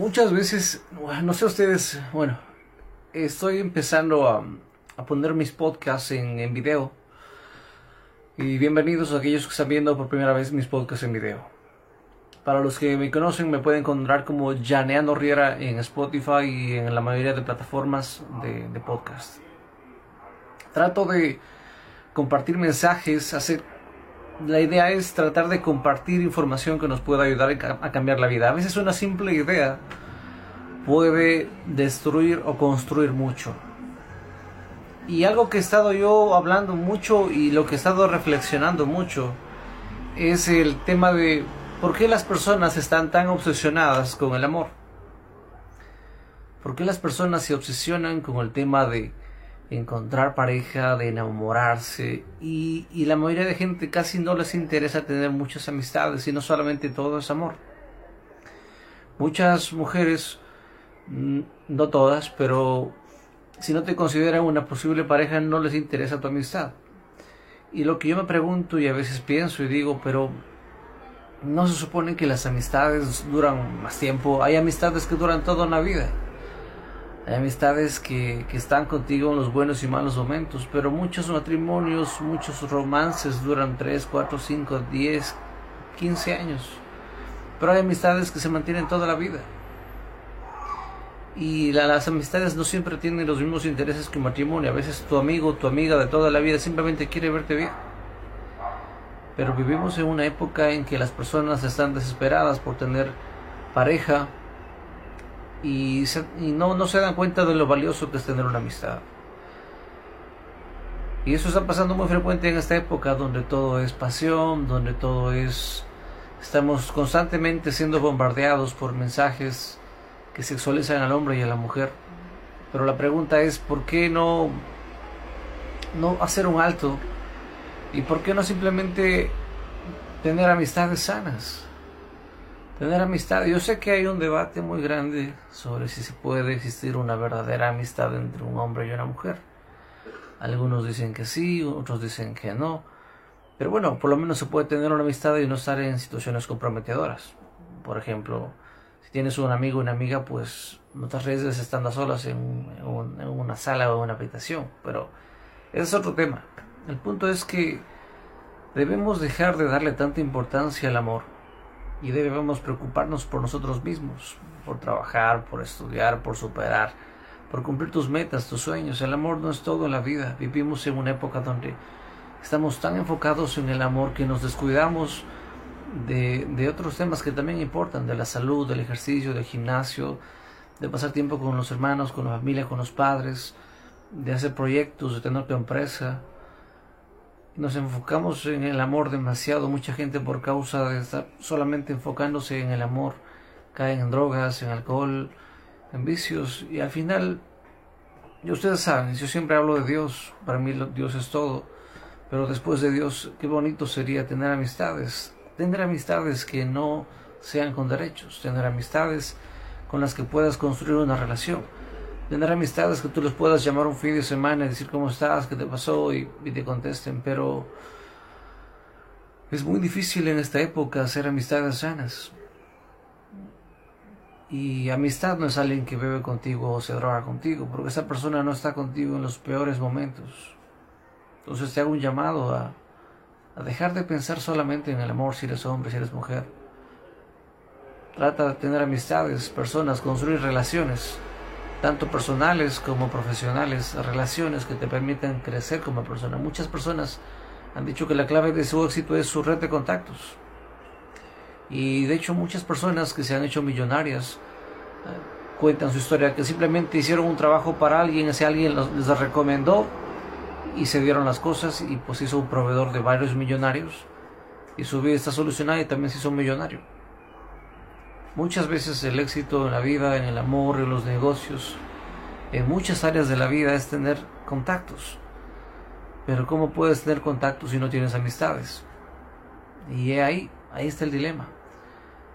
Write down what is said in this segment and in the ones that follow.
Muchas veces, no sé ustedes, bueno, estoy empezando a, poner mis podcasts en, en, video. Y bienvenidos a aquellos que están viendo por primera vez mis podcasts en video. Para los que me conocen, me pueden encontrar como Janeando Riera en Spotify y en la mayoría de plataformas de, de podcast. Trato de compartir mensajes, hacer la idea es tratar de compartir información que nos pueda ayudar a cambiar la vida. A veces una simple idea puede destruir o construir mucho. Y algo que he estado yo hablando mucho y lo que he estado reflexionando mucho es el tema de por qué las personas están tan obsesionadas con el amor. ¿Por qué las personas se obsesionan con el tema de encontrar pareja, de enamorarse y, la mayoría de gente casi no les interesa tener muchas amistades y no solamente todo es amor. Muchas mujeres, mm, no todas, pero si no te consideran una posible pareja no les interesa tu amistad. Y lo que yo me pregunto y a veces pienso y digo, pero no se supone que las amistades duran más tiempo. Hay amistades que duran toda una vida. Hay amistades que, están contigo en los buenos y malos momentos, pero muchos matrimonios, muchos romances duran 3, 4, 5, 10, 15 años. Pero hay amistades que se mantienen toda la vida. Y las amistades no siempre tienen los mismos intereses que un matrimonio. A veces tu amigo, tu amiga de toda la vida simplemente quiere verte bien. Pero vivimos en una época en que las personas están desesperadas por tener pareja, y, no, no se dan cuenta de lo valioso que es tener una amistad. Y eso está pasando muy frecuente en esta época donde todo es pasión, donde todo es... Estamos constantemente siendo bombardeados por mensajes que sexualizan al hombre y a la mujer. Pero la pregunta es, ¿por qué no, no hacer un alto? ¿Y por qué no simplemente tener amistades sanas? Tener amistad. Yo sé que hay un debate muy grande sobre si se puede existir una verdadera amistad entre un hombre y una mujer. Algunos dicen que sí, otros dicen que no. Pero bueno, por lo menos se puede tener una amistad y no estar en situaciones comprometedoras. Por ejemplo, si tienes un amigo o una amiga, pues no te arriesgues estando solas en, en una sala o en una habitación. Pero ese es otro tema. El punto es que debemos dejar de darle tanta importancia al amor y debemos preocuparnos por nosotros mismos, por trabajar, por estudiar, por superar, por cumplir tus metas, tus sueños. El amor no es todo en la vida. Vivimos en una época donde estamos tan enfocados en el amor que nos descuidamos de, de otros temas que también importan, de la salud, del ejercicio, del gimnasio, de pasar tiempo con los hermanos, con la familia, con los padres, de hacer proyectos, de tener tu empresa, nos enfocamos en el amor demasiado. Mucha gente por causa de estar solamente enfocándose en el amor caen en drogas, en alcohol, en vicios y al final, ustedes saben, yo siempre hablo de Dios, para mí Dios es todo, pero después de Dios, qué bonito sería tener amistades, tener amistades que no sean con derechos, tener amistades con las que puedas construir una relación tener amistades que tú les puedas llamar un fin de semana y decir cómo estás, qué te pasó y, te contesten, pero es muy difícil en esta época hacer amistades sanas. Y amistad no es alguien que bebe contigo o se droga contigo, porque esa persona no está contigo en los peores momentos. Entonces te hago un llamado a, a dejar de pensar solamente en el amor si eres hombre, si eres mujer. Trata de tener amistades, personas, construir relaciones tanto personales como profesionales, relaciones que te permitan crecer como persona. Muchas personas han dicho que la clave de su éxito es su red de contactos. Y de hecho muchas personas que se han hecho millonarias eh, cuentan su historia, que simplemente hicieron un trabajo para alguien, ese alguien les recomendó y se dieron las cosas y pues hizo un proveedor de varios millonarios y su vida está solucionada y también se hizo un millonario. Muchas veces el éxito en la vida, en el amor, en los negocios, en muchas áreas de la vida es tener contactos. Pero ¿cómo puedes tener contactos si no tienes amistades? Y ahí, ahí está el dilema.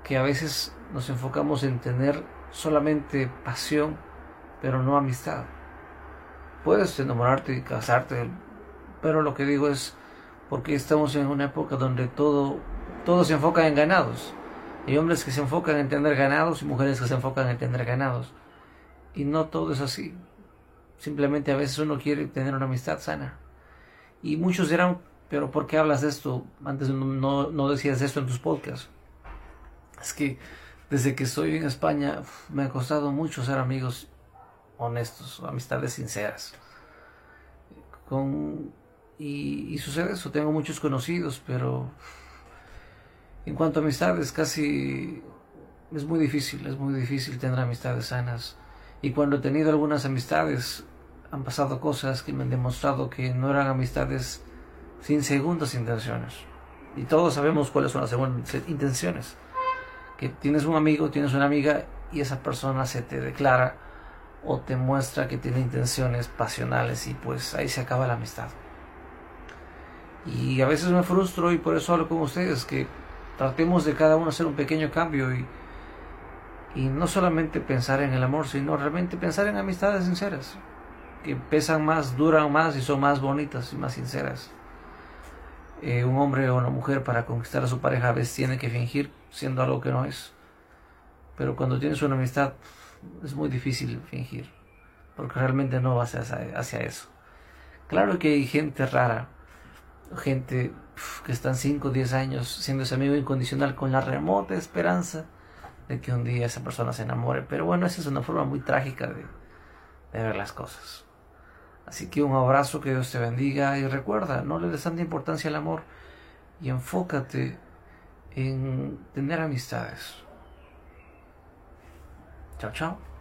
Que a veces nos enfocamos en tener solamente pasión, pero no amistad. Puedes enamorarte y casarte, pero lo que digo es porque estamos en una época donde todo, todo se enfoca en ganados Hay hombres que se enfocan en tener ganados y mujeres que se enfocan en tener ganados. Y no todo es así. Simplemente a veces uno quiere tener una amistad sana. Y muchos dirán, pero ¿por qué hablas de esto? Antes no, no, decías esto en tus podcasts. Es que desde que estoy en España me ha costado mucho ser amigos honestos, amistades sinceras. Con, y, sucede eso, tengo muchos conocidos, pero en cuanto a amistades casi es muy difícil, es muy difícil tener amistades sanas. Y cuando he tenido algunas amistades, han pasado cosas que me han demostrado que no eran amistades sin segundas intenciones. Y todos sabemos cuáles son las segundas intenciones. Que tienes un amigo, tienes una amiga y esa persona se te declara o te muestra que tiene intenciones pasionales y pues ahí se acaba la amistad. Y a veces me frustro y por eso hablo con ustedes que tratemos de cada uno hacer un pequeño cambio y, y no solamente pensar en el amor, sino realmente pensar en amistades sinceras, que pesan más, duran más y son más bonitas y más sinceras. Eh, un hombre o una mujer para conquistar a su pareja a veces tiene que fingir siendo algo que no es. Pero cuando tienes una amistad es muy difícil fingir, porque realmente no vas hacia, hacia eso. Claro que hay gente rara, gente que están 5 o 10 años siendo ese amigo incondicional con la remota esperanza de que un día esa persona se enamore. Pero bueno, esa es una forma muy trágica de, de ver las cosas. Así que un abrazo, que Dios te bendiga y recuerda, no le des tanta importancia al amor y enfócate en tener amistades. Chao, chao.